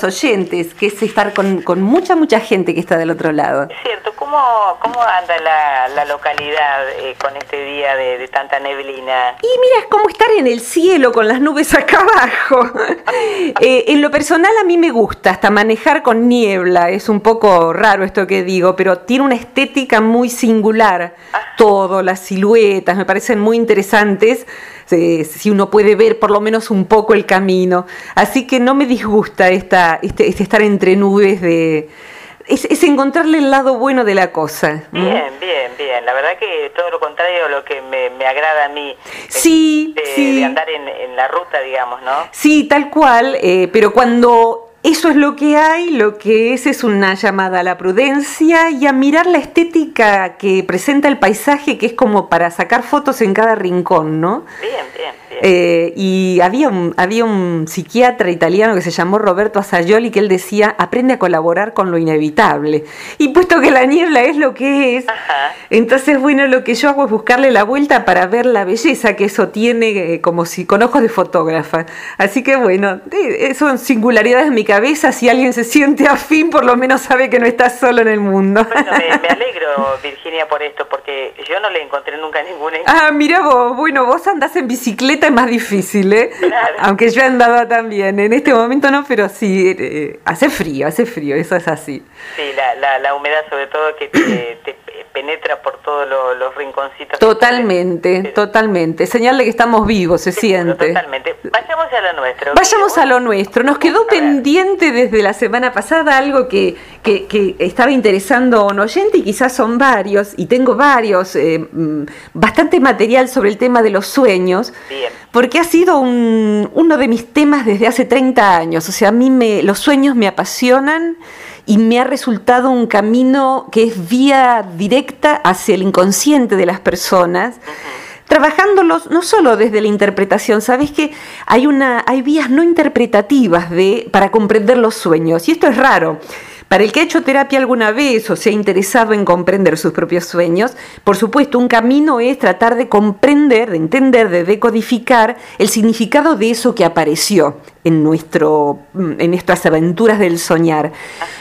oyentes, que es estar con, con, mucha, mucha gente que está del otro lado. Es cierto, ¿cómo, cómo anda la, la localidad eh, con este día de, de, tanta neblina? Y mira, es como estar en el cielo con las nubes acá abajo. eh, en lo personal a mí me gusta hasta manejar con niebla, es un poco raro esto que digo, pero tiene una estética muy singular. Ah. Todo, las siluetas, me parecen muy interesantes si uno puede ver por lo menos un poco el camino. Así que no me disgusta esta, este, este estar entre nubes de... Es, encontrarle el lado bueno de la cosa. Bien, bien, bien. La verdad que todo lo contrario a lo que me, agrada a mí. Sí, de, sí. de andar en, en, la ruta, digamos, ¿no? Sí, tal cual. Eh, pero cuando eso es lo que hay, lo que es es una llamada a la prudencia y a mirar la estética que presenta el paisaje, que es como para sacar fotos en cada rincón, ¿no? Bien, bien. Eh, y había un, había un psiquiatra italiano que se llamó Roberto Asayoli que él decía, aprende a colaborar con lo inevitable. Y puesto que la niebla es lo que es, Ajá. entonces, bueno, lo que yo hago es buscarle la vuelta para ver la belleza que eso tiene, eh, como si con ojos de fotógrafa. Así que, bueno, eh, son singularidades en mi cabeza. Si alguien se siente afín, por lo menos sabe que no está solo en el mundo. Bueno, me, me alegro, Virginia, por esto, porque yo no le encontré nunca ninguna. Ah, mira vos, bueno, vos andás en bicicleta, es más difícil, ¿eh? Claro. Aunque yo he andado también. En este momento no, pero sí, eh, hace frío, hace frío, eso es así. Sí, la, la, la humedad sobre todo que te, te penetra por todos lo, los rinconcitos. Totalmente, totalmente. Señal de que estamos vivos, se Seguro, siente. Totalmente. Vayamos a lo nuestro. Vayamos a lo nuestro. Nos quedó pendiente desde la semana pasada algo que, que, que estaba interesando a un oyente y quizás son varios, y tengo varios, eh, mm, bastante material sobre el tema de los sueños, Bien. porque ha sido un- uno de mis temas desde hace 30 años. O sea, a mí me, los sueños me apasionan y me ha resultado un camino que es vía directa hacia el inconsciente de las personas trabajándolos no solo desde la interpretación, sabes que hay una hay vías no interpretativas de para comprender los sueños y esto es raro. Para el que ha hecho terapia alguna vez o se ha interesado en comprender sus propios sueños, por supuesto, un camino es tratar de comprender, de entender, de decodificar el significado de eso que apareció en, nuestro, en nuestras aventuras del soñar.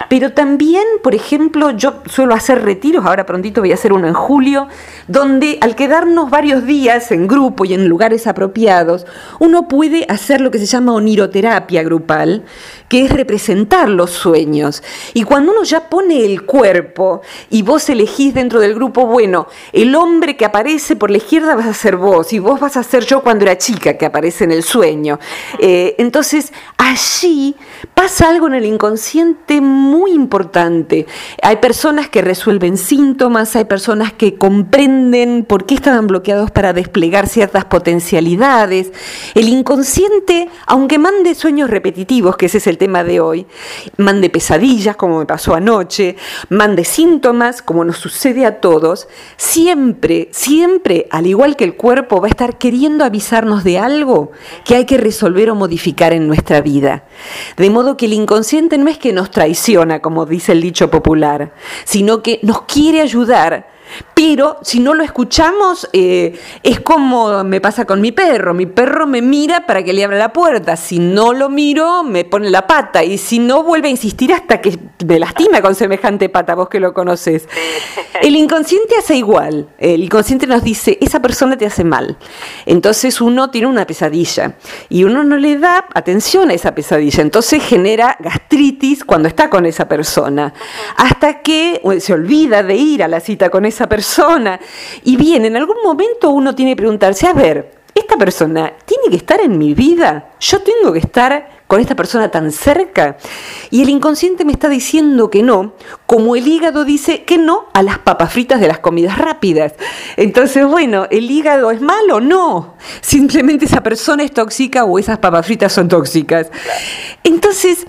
Pero también, por ejemplo, yo suelo hacer retiros, ahora prontito voy a hacer uno en julio, donde al quedarnos varios días en grupo y en lugares apropiados, uno puede hacer lo que se llama oniroterapia grupal, que es representar los sueños. Y cuando uno ya pone el cuerpo y vos elegís dentro del grupo, bueno, el hombre que aparece por la izquierda vas a ser vos y vos vas a ser yo cuando era chica que aparece en el sueño. Eh, entonces, allí pasa algo en el inconsciente muy importante. Hay personas que resuelven síntomas, hay personas que comprenden por qué estaban bloqueados para desplegar ciertas potencialidades. El inconsciente, aunque mande sueños repetitivos, que ese es el tema de hoy, mande pesadillas, como me pasó anoche, mande síntomas, como nos sucede a todos, siempre, siempre, al igual que el cuerpo, va a estar queriendo avisarnos de algo que hay que resolver o modificar nuestra vida. De modo que el inconsciente no es que nos traiciona, como dice el dicho popular, sino que nos quiere ayudar. Pero si no lo escuchamos, eh, es como me pasa con mi perro. Mi perro me mira para que le abra la puerta. Si no lo miro, me pone la pata. Y si no, vuelve a insistir hasta que me lastima con semejante pata, vos que lo conoces. El inconsciente hace igual. El inconsciente nos dice, esa persona te hace mal. Entonces uno tiene una pesadilla y uno no le da atención a esa pesadilla. Entonces genera gastritis cuando está con esa persona. Hasta que eh, se olvida de ir a la cita con esa persona. Y bien, en algún momento uno tiene que preguntarse, a ver, ¿esta persona tiene que estar en mi vida? ¿Yo tengo que estar con esta persona tan cerca? Y el inconsciente me está diciendo que no, como el hígado dice que no a las papas fritas de las comidas rápidas. Entonces, bueno, ¿el hígado es malo? No. Simplemente esa persona es tóxica o esas papas fritas son tóxicas. Entonces,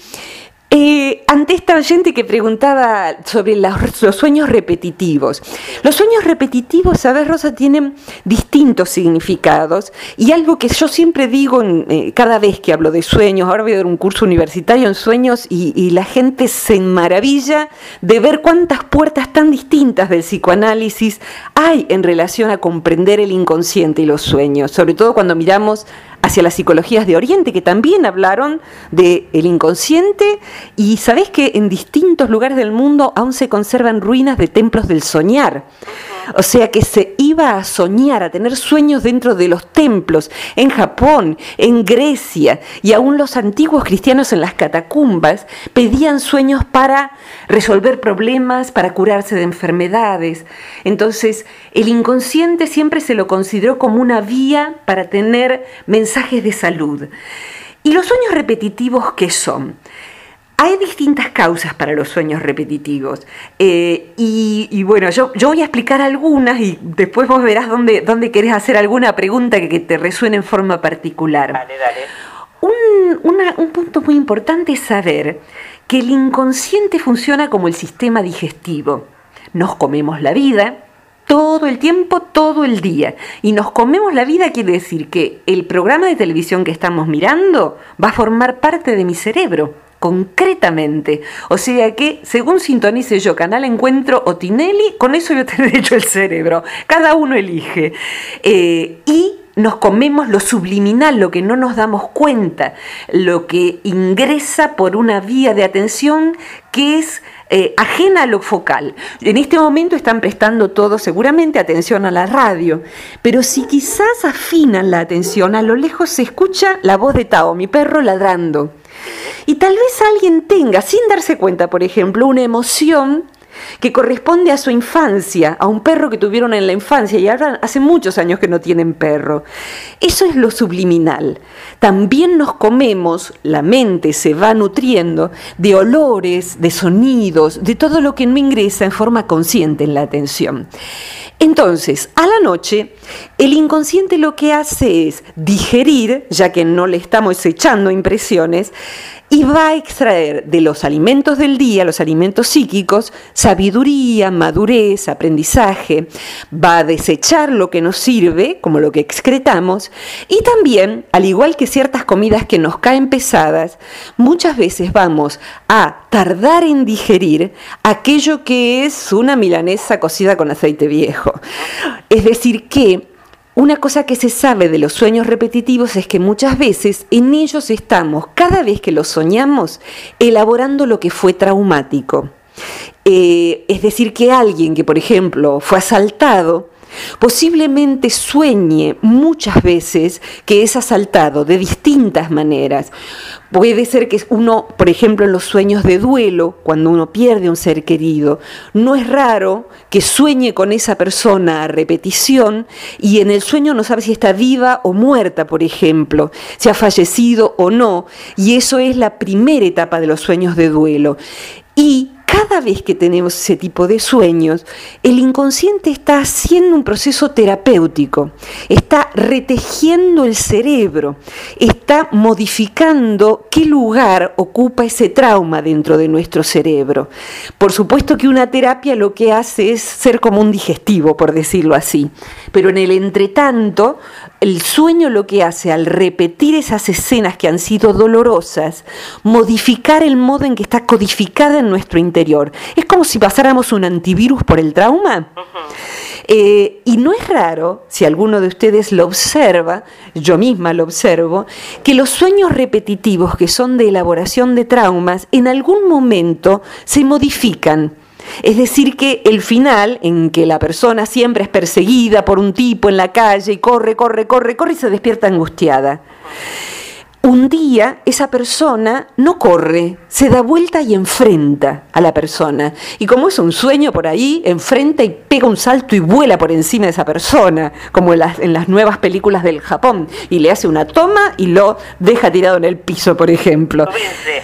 eh, ante esta oyente que preguntaba sobre los, sueños repetitivos, los sueños repetitivos, sabes, Rosa, tienen distintos significados y algo que yo siempre digo en, eh, cada vez que hablo de sueños, ahora voy a dar un curso universitario en sueños y, y la gente se maravilla de ver cuántas puertas tan distintas del psicoanálisis hay en relación a comprender el inconsciente y los sueños, sobre todo cuando miramos hacia las psicologías de Oriente, que también hablaron del el inconsciente, y sabés que en distintos lugares del mundo aún se conservan ruinas de templos del soñar. O sea que se iba a soñar, a tener sueños dentro de los templos, en Japón, en Grecia, y aún los antiguos cristianos en las catacumbas pedían sueños para resolver problemas, para curarse de enfermedades. Entonces, el inconsciente siempre se lo consideró como una vía para tener mensajes de salud. ¿Y los sueños repetitivos qué son? Hay distintas causas para los sueños repetitivos. Eh, y, bueno, yo, yo, voy a explicar algunas y después vos verás dónde, dónde querés hacer alguna pregunta que, te resuene en forma particular. Dale, dale. Un, un punto muy importante es saber que el inconsciente funciona como el sistema digestivo. Nos comemos la vida, todo el tiempo, todo el día. Y nos comemos la vida quiere decir que el programa de televisión que estamos mirando va a formar parte de mi cerebro, concretamente. O sea que, según sintonice yo Canal Encuentro o Tinelli, con eso yo te hecho el cerebro. Cada uno elige. Eh, y nos comemos lo subliminal, lo que no nos damos cuenta, lo que ingresa por una vía de atención que es eh, ajena a lo focal. En este momento están prestando todos seguramente atención a la radio, pero si quizás afinan la atención, a lo lejos se escucha la voz de Tao, mi perro ladrando. Y tal vez alguien tenga, sin darse cuenta, por ejemplo, una emoción que corresponde a su infancia, a un perro que tuvieron en la infancia y ahora hace muchos años que no tienen perro. Eso es lo subliminal. También nos comemos, la mente se va nutriendo de olores, de sonidos, de todo lo que no ingresa en forma consciente en la atención. Entonces, a la noche, el inconsciente lo que hace es digerir, ya que no le estamos echando impresiones, y va a extraer de los alimentos del día, los alimentos psíquicos, sabiduría, madurez, aprendizaje, va a desechar lo que nos sirve, como lo que excretamos, y también, al igual que ciertas comidas que nos caen pesadas, muchas veces vamos a tardar en digerir aquello que es una milanesa cocida con aceite viejo. Es decir, que una cosa que se sabe de los sueños repetitivos es que muchas veces en ellos estamos, cada vez que los soñamos, elaborando lo que fue traumático. Eh, es decir, que alguien que, por ejemplo, fue asaltado, Posiblemente sueñe muchas veces que es asaltado de distintas maneras. Puede ser que uno, por ejemplo, en los sueños de duelo, cuando uno pierde un ser querido, no es raro que sueñe con esa persona a repetición y en el sueño no sabe si está viva o muerta, por ejemplo, si ha fallecido o no, y eso es la primera etapa de los sueños de duelo. Y cada vez que tenemos ese tipo de sueños, el inconsciente está haciendo un proceso terapéutico, está retejiendo el cerebro, está modificando qué lugar ocupa ese trauma dentro de nuestro cerebro. Por supuesto que una terapia lo que hace es ser como un digestivo, por decirlo así, pero en el entretanto, el sueño lo que hace al repetir esas escenas que han sido dolorosas, modificar el modo en que está codificada en nuestro interior. Es como si pasáramos un antivirus por el trauma. Eh, y no es raro, si alguno de ustedes lo observa, yo misma lo observo, que los sueños repetitivos que son de elaboración de traumas en algún momento se modifican es decir, que el final, en que la persona siempre es perseguida por un tipo en la calle y corre, corre, corre, corre y se despierta angustiada. Un día esa persona no corre, se da vuelta y enfrenta a la persona. Y como es un sueño por ahí, enfrenta y pega un salto y vuela por encima de esa persona, como en las, en las nuevas películas del Japón. Y le hace una toma y lo deja tirado en el piso, por ejemplo.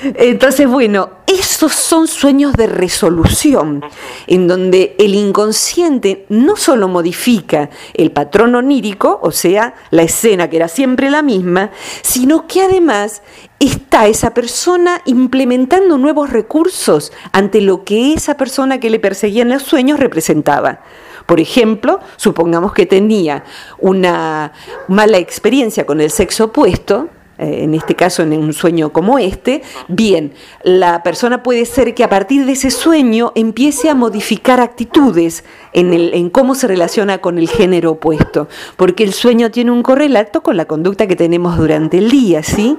Entonces, bueno, esos son sueños de resolución, en donde el inconsciente no solo modifica el patrón onírico, o sea, la escena que era siempre la misma, sino que además está esa persona implementando nuevos recursos ante lo que esa persona que le perseguía en los sueños representaba. Por ejemplo, supongamos que tenía una mala experiencia con el sexo opuesto, en este caso en un sueño como este, bien, la persona puede ser que a partir de ese sueño empiece a modificar actitudes en, el, en cómo se relaciona con el género opuesto, porque el sueño tiene un correlato con la conducta que tenemos durante el día, ¿sí?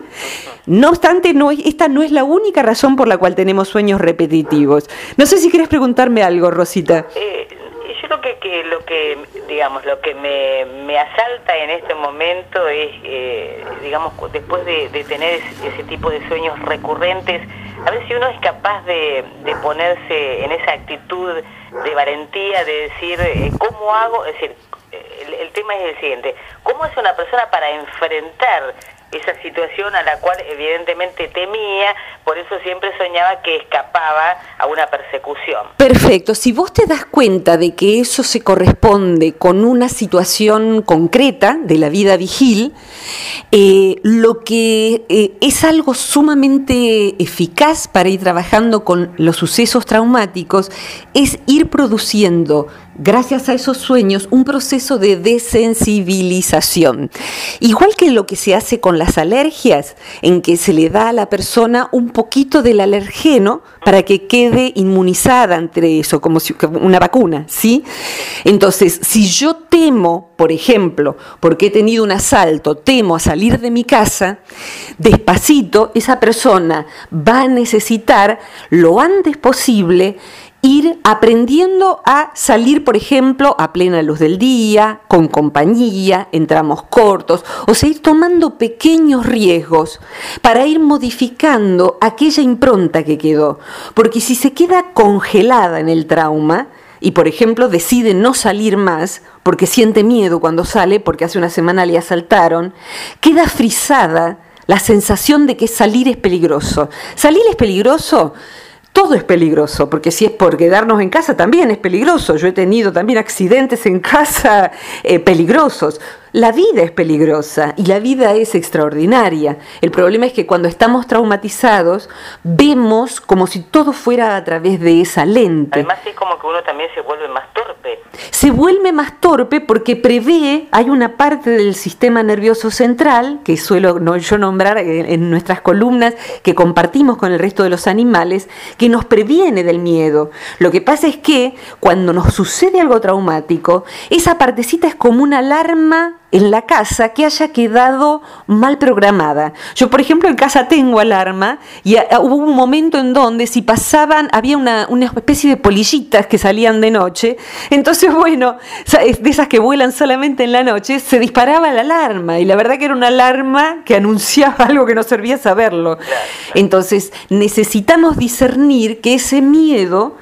No obstante, no, esta no es la única razón por la cual tenemos sueños repetitivos. No sé si quieres preguntarme algo, Rosita. Eh, creo que, que, lo que, digamos, lo que me, me asalta en este momento es, eh, digamos, después de, tener ese tipo de sueños recurrentes, a ver si uno es capaz de, de ponerse en esa actitud de valentía, de decir, eh, ¿cómo hago? Es decir, el, el tema es el siguiente, ¿cómo es una persona para enfrentar esa situación a la cual evidentemente temía, por eso siempre soñaba que escapaba a una persecución. Perfecto, si vos te das cuenta de que eso se corresponde con una situación concreta de la vida vigil, eh, lo que eh, es algo sumamente eficaz para ir trabajando con los sucesos traumáticos es ir produciendo gracias a esos sueños, un proceso de desensibilización. Igual que lo que se hace con las alergias, en que se le da a la persona un poquito del alergeno para que quede inmunizada entre eso, como si, una vacuna, ¿sí? Entonces, si yo temo, por ejemplo, porque he tenido un asalto, temo a salir de mi casa, despacito, esa persona va a necesitar lo antes posible ir aprendiendo a salir, por ejemplo, a plena luz del día, con compañía, en tramos cortos, o sea, ir tomando pequeños riesgos para ir modificando aquella impronta que quedó. Porque si se queda congelada en el trauma, y por ejemplo decide no salir más porque siente miedo cuando sale, porque hace una semana le asaltaron, queda frisada la sensación de que salir es peligroso. Salir es peligroso todo es peligroso, porque si es por quedarnos en casa también es peligroso. Yo he tenido también accidentes en casa eh, peligrosos. La vida es peligrosa y la vida es extraordinaria. El problema es que cuando estamos traumatizados vemos como si todo fuera a través de esa lente. Además es como que uno también se vuelve más torpe. Se vuelve más torpe porque prevé, hay una parte del sistema nervioso central, que suelo yo nombrar en nuestras columnas, que compartimos con el resto de los animales, que nos previene del miedo. Lo que pasa es que cuando nos sucede algo traumático, esa partecita es como una alarma en la casa que haya quedado mal programada. Yo, por ejemplo, en casa tengo alarma y hubo un momento en donde si pasaban, había una, una especie de polillitas que salían de noche, entonces, bueno, de esas que vuelan solamente en la noche, se disparaba la alarma y la verdad que era una alarma que anunciaba algo que no servía saberlo. Entonces, necesitamos discernir que ese miedo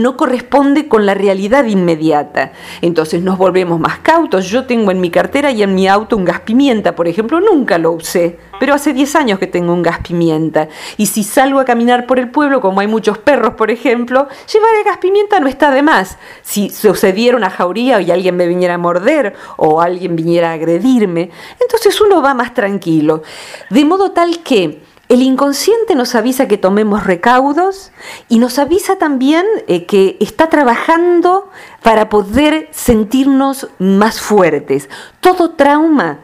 no corresponde con la realidad inmediata. Entonces nos volvemos más cautos. Yo tengo en mi cartera y en mi auto un gas pimienta, por ejemplo, nunca lo usé, pero hace 10 años que tengo un gas pimienta. Y si salgo a caminar por el pueblo, como hay muchos perros, por ejemplo, llevar el gas pimienta no está de más. Si sucediera una jauría y alguien me viniera a morder o alguien viniera a agredirme, entonces uno va más tranquilo. De modo tal que el inconsciente nos avisa que tomemos recaudos y nos avisa también eh, que está trabajando para poder sentirnos más fuertes. Todo trauma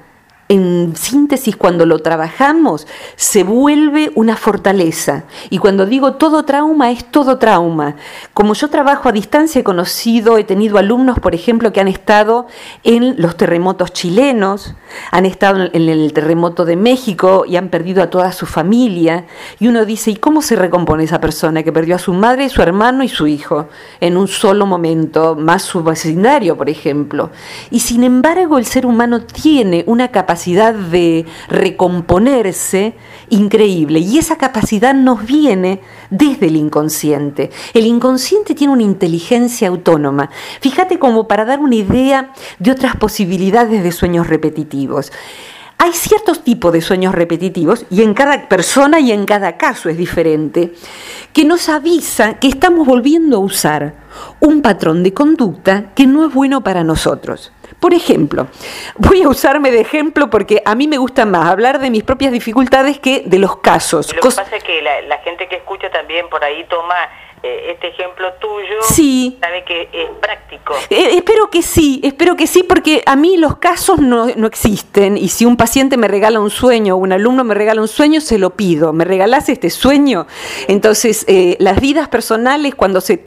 en síntesis, cuando lo trabajamos, se vuelve una fortaleza. Y cuando digo todo trauma, es todo trauma. Como yo trabajo a distancia, he conocido, he tenido alumnos, por ejemplo, que han estado en los terremotos chilenos, han estado en el terremoto de México y han perdido a toda su familia. Y uno dice, ¿y cómo se recompone esa persona que perdió a su madre, su hermano y su hijo en un solo momento, más su vecindario, por ejemplo? Y sin embargo, el ser humano tiene una capacidad de recomponerse increíble. Y esa capacidad nos viene desde el inconsciente. El inconsciente tiene una inteligencia autónoma. Fíjate como para dar una idea de otras posibilidades de sueños repetitivos. Hay ciertos tipos de sueños repetitivos, y en cada persona y en cada caso es diferente, que nos avisa que estamos volviendo a usar un patrón de conducta que no es bueno para nosotros. Por ejemplo, voy a usarme de ejemplo porque a mí me gusta más hablar de mis propias dificultades que de los casos. Lo que pasa es que la, gente que escucha también por ahí toma eh, este ejemplo tuyo sí. sabe que es práctico. Eh, espero que sí, espero que sí, porque a mí los casos no, no, existen y si un paciente me regala un sueño o un alumno me regala un sueño, se lo pido. ¿Me regalás este sueño? Entonces, eh, las vidas personales cuando se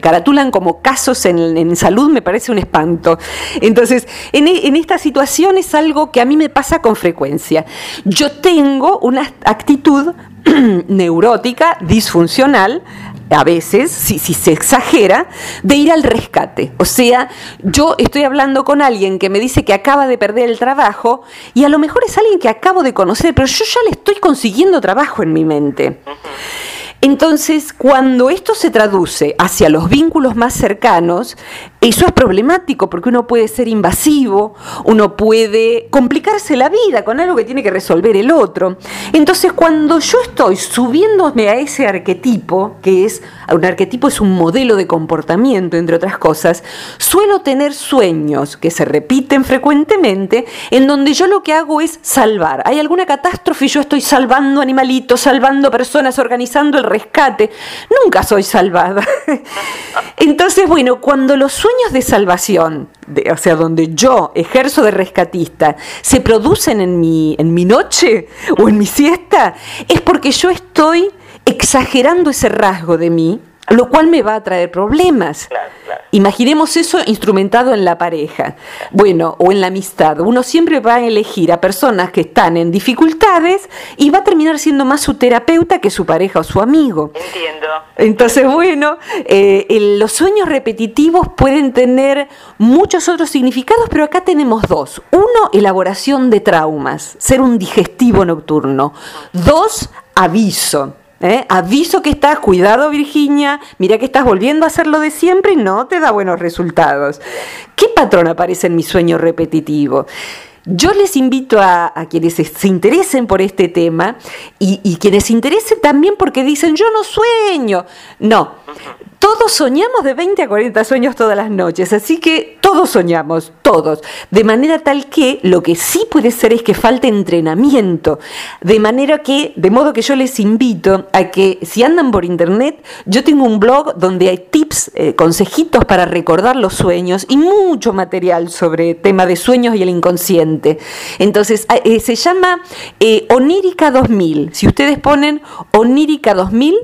caratulan como casos en, en, salud me parece un espanto. Entonces, en, en esta situación es algo que a mí me pasa con frecuencia. Yo tengo una actitud neurótica, disfuncional, a veces, si, si, se exagera, de ir al rescate. O sea, yo estoy hablando con alguien que me dice que acaba de perder el trabajo y a lo mejor es alguien que acabo de conocer, pero yo ya le estoy consiguiendo trabajo en mi mente. Entonces, cuando esto se traduce hacia los vínculos más cercanos, eso es problemático porque uno puede ser invasivo, uno puede complicarse la vida con algo que tiene que resolver el otro. Entonces, cuando yo estoy subiéndome a ese arquetipo, que es un arquetipo es un modelo de comportamiento, entre otras cosas, suelo tener sueños que se repiten frecuentemente en donde yo lo que hago es salvar. Hay alguna catástrofe y yo estoy salvando animalitos, salvando personas, organizando el rescate. Nunca soy salvada. Entonces, bueno, cuando los sueños de salvación, o sea, donde yo ejerzo de rescatista, se producen en mi, en mi noche o en mi siesta, es porque yo estoy exagerando ese rasgo de mí lo cual me va a traer problemas. Imaginemos eso instrumentado en la pareja, bueno, o en la amistad. Uno siempre va a elegir a personas que están en dificultades y va a terminar siendo más su terapeuta que su pareja o su amigo. Entiendo. Entonces, bueno, eh, los sueños repetitivos pueden tener muchos otros significados, pero acá tenemos dos. Uno, elaboración de traumas, ser un digestivo nocturno. Dos, aviso. ¿Eh? Aviso que estás, cuidado Virginia, mira que estás volviendo a hacer lo de siempre y no te da buenos resultados. ¿Qué patrón aparece en mi sueño repetitivo? Yo les invito a, quienes se interesen por este tema y, quienes se interesen también porque dicen, yo no sueño. No, todos soñamos de 20 a 40 sueños todas las noches, así que todos soñamos, todos. De manera tal que lo que sí puede ser es que falte entrenamiento. De manera que, de modo que yo les invito a que si andan por internet, yo tengo un blog donde hay tips, eh, consejitos para recordar los sueños y mucho material sobre tema de sueños y el inconsciente. Entonces, ah, eh, se llama eh, Onírica 2000. Si ustedes ponen Onírica 2000,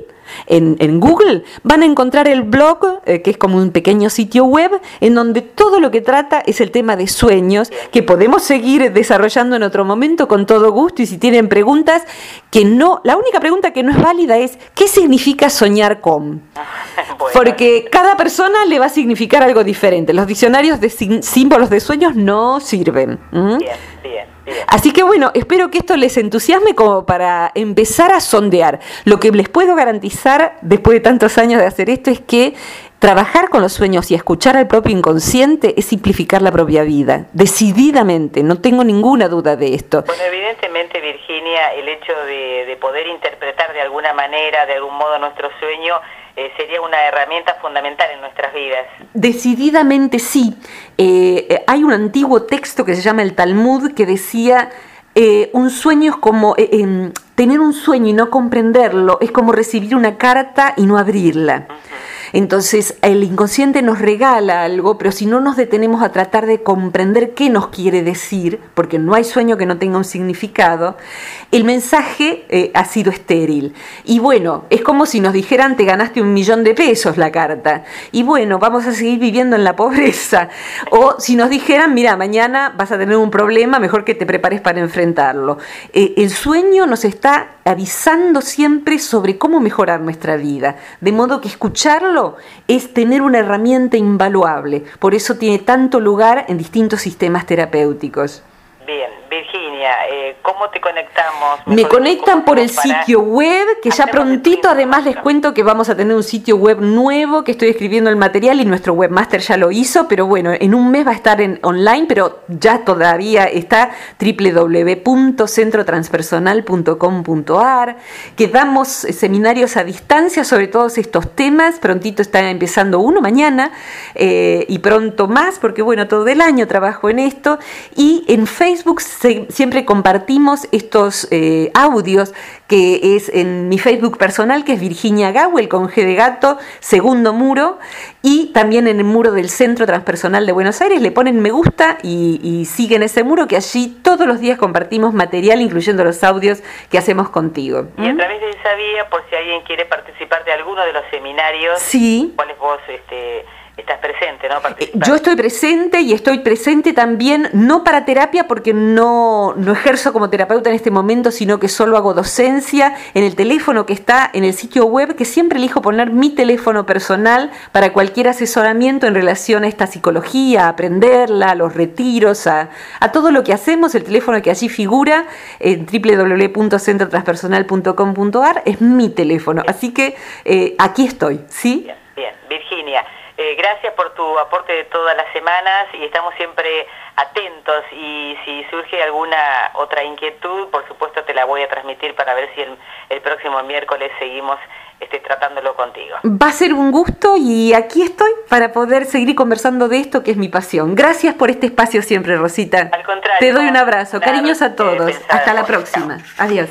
en, Google, van a encontrar el blog, eh, que es como un pequeño sitio web, en donde todo lo que trata es el tema de sueños, que podemos seguir desarrollando en otro momento con todo gusto. Y si tienen preguntas, que no, la única pregunta que no es válida es, ¿qué significa soñar con? Porque cada persona le va a significar algo diferente. Los diccionarios de símbolos de sueños no sirven. Bien, bien. Así que bueno, espero que esto les entusiasme como para empezar a sondear. Lo que les puedo garantizar después de tantos años de hacer esto es que trabajar con los sueños y escuchar al propio inconsciente es simplificar la propia vida, decididamente, no tengo ninguna duda de esto. Bueno, evidentemente Virginia, el hecho de, de poder interpretar de alguna manera, de algún modo nuestro sueño, eh, sería una herramienta fundamental en nuestras vidas. Decididamente sí. Eh, eh, hay un antiguo texto que se llama el Talmud que decía, un sueño es como, em, tener un sueño y no comprenderlo es como recibir una carta y no abrirla. Entonces el inconsciente nos regala algo, pero si no nos detenemos a tratar de comprender qué nos quiere decir, porque no hay sueño que no tenga un significado, el mensaje eh, ha sido estéril. Y bueno, es como si nos dijeran te ganaste un millón de pesos la carta. Y bueno, vamos a seguir viviendo en la pobreza. O si nos dijeran, mira, mañana vas a tener un problema, mejor que te prepares para enfrentarlo. Eh, el sueño nos está avisando siempre sobre cómo mejorar nuestra vida. De modo que escucharlo es tener una herramienta invaluable. Por eso tiene tanto lugar en distintos sistemas terapéuticos. Eh, ¿cómo te conectamos? Me conectan por el sitio web, que ya prontito además les cuento que vamos a tener un sitio web nuevo, que estoy escribiendo el material y nuestro webmaster ya lo hizo, pero bueno, en un mes va a estar en online, pero ya todavía está www.centrotranspersonal.com.ar, que damos seminarios a distancia sobre todos estos temas, prontito está empezando uno mañana eh, y pronto más, porque bueno, todo el año trabajo en esto, y en Facebook siempre siempre compartimos estos eh, audios que es en mi Facebook personal, que es Virginia Gawel con G de gato, segundo muro, y también en el muro del Centro Transpersonal de Buenos Aires. Le ponen me gusta y, y siguen ese muro que allí todos los días compartimos material, incluyendo los audios que hacemos contigo. Y a través de esa vía, por si alguien quiere participar de alguno de los seminarios, sí. ¿cuáles vos este, estás presente, ¿no? Eh, yo estoy presente y estoy presente también, no para terapia, porque no, no ejerzo como terapeuta en este momento, sino que solo hago docencia en el teléfono que está en el sitio web, que siempre elijo poner mi teléfono personal para cualquier asesoramiento en relación a esta psicología, a aprenderla, a los retiros, a, a todo lo que hacemos. El teléfono que allí figura en www.centrotranspersonal.com.ar es mi teléfono. Así que eh, aquí estoy, ¿sí? Bien, bien. Virginia. Eh, gracias por tu aporte de todas las semanas y estamos siempre atentos y si surge alguna otra inquietud, por supuesto te la voy a transmitir para ver si el, próximo miércoles seguimos este, tratándolo contigo. Va a ser un gusto y aquí estoy para poder seguir conversando de esto que es mi pasión. Gracias por este espacio siempre, Rosita. Al contrario. Te doy un abrazo. Cariños a todos. Hasta la próxima. Adiós.